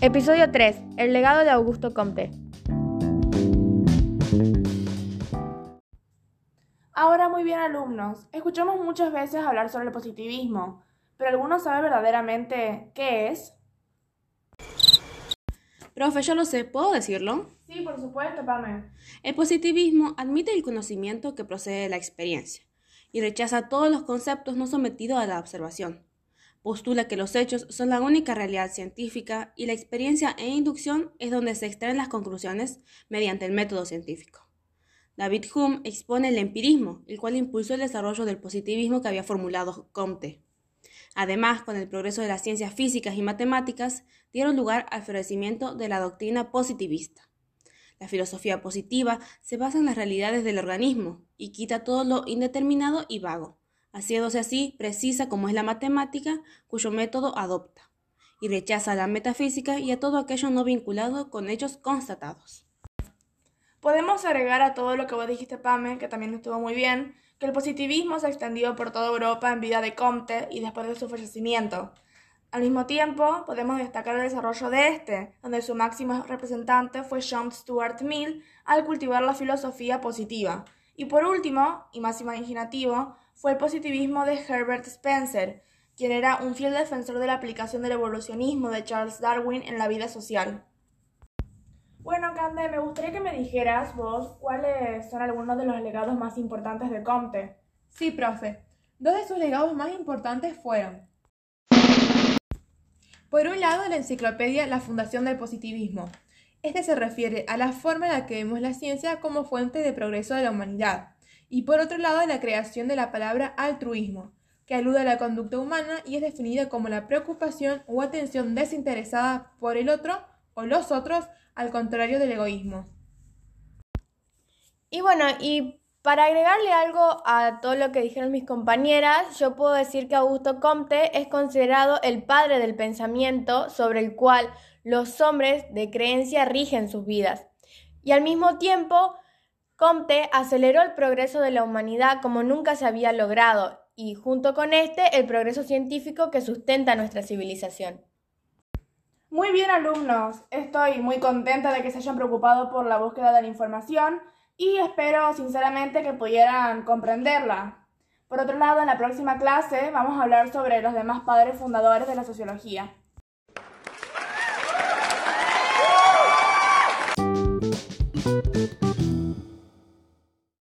Episodio 3. El legado de Augusto Comte. Ahora muy bien alumnos, escuchamos muchas veces hablar sobre el positivismo, pero ¿alguno sabe verdaderamente qué es? Profe, yo lo sé, ¿puedo decirlo? Sí, por supuesto, Pame. El positivismo admite el conocimiento que procede de la experiencia y rechaza todos los conceptos no sometidos a la observación. Postula que los hechos son la única realidad científica y la experiencia e inducción es donde se extraen las conclusiones mediante el método científico. David Hume expone el empirismo, el cual impulsó el desarrollo del positivismo que había formulado Comte. Además, con el progreso de las ciencias físicas y matemáticas, dieron lugar al florecimiento de la doctrina positivista. La filosofía positiva se basa en las realidades del organismo y quita todo lo indeterminado y vago, haciéndose así precisa como es la matemática, cuyo método adopta, y rechaza la metafísica y a todo aquello no vinculado con hechos constatados. Podemos agregar a todo lo que vos dijiste, Pame, que también estuvo muy bien, que el positivismo se extendió por toda Europa en vida de Comte y después de su fallecimiento. Al mismo tiempo, podemos destacar el desarrollo de este, donde su máximo representante fue John Stuart Mill al cultivar la filosofía positiva. Y por último, y más imaginativo, fue el positivismo de Herbert Spencer, quien era un fiel defensor de la aplicación del evolucionismo de Charles Darwin en la vida social. Bueno, Cande, me gustaría que me dijeras vos cuáles son algunos de los legados más importantes de Comte. Sí, profe. Dos de sus legados más importantes fueron por un lado, la enciclopedia La Fundación del Positivismo. Este se refiere a la forma en la que vemos la ciencia como fuente de progreso de la humanidad. Y por otro lado, la creación de la palabra altruismo, que alude a la conducta humana y es definida como la preocupación o atención desinteresada por el otro o los otros al contrario del egoísmo. Y bueno, y para agregarle algo a todo lo que dijeron mis compañeras, yo puedo decir que Augusto Comte es considerado el padre del pensamiento sobre el cual los hombres de creencia rigen sus vidas. Y al mismo tiempo, Comte aceleró el progreso de la humanidad como nunca se había logrado, y junto con este, el progreso científico que sustenta nuestra civilización. Muy bien alumnos, estoy muy contenta de que se hayan preocupado por la búsqueda de la información y espero sinceramente que pudieran comprenderla. Por otro lado, en la próxima clase vamos a hablar sobre los demás padres fundadores de la sociología.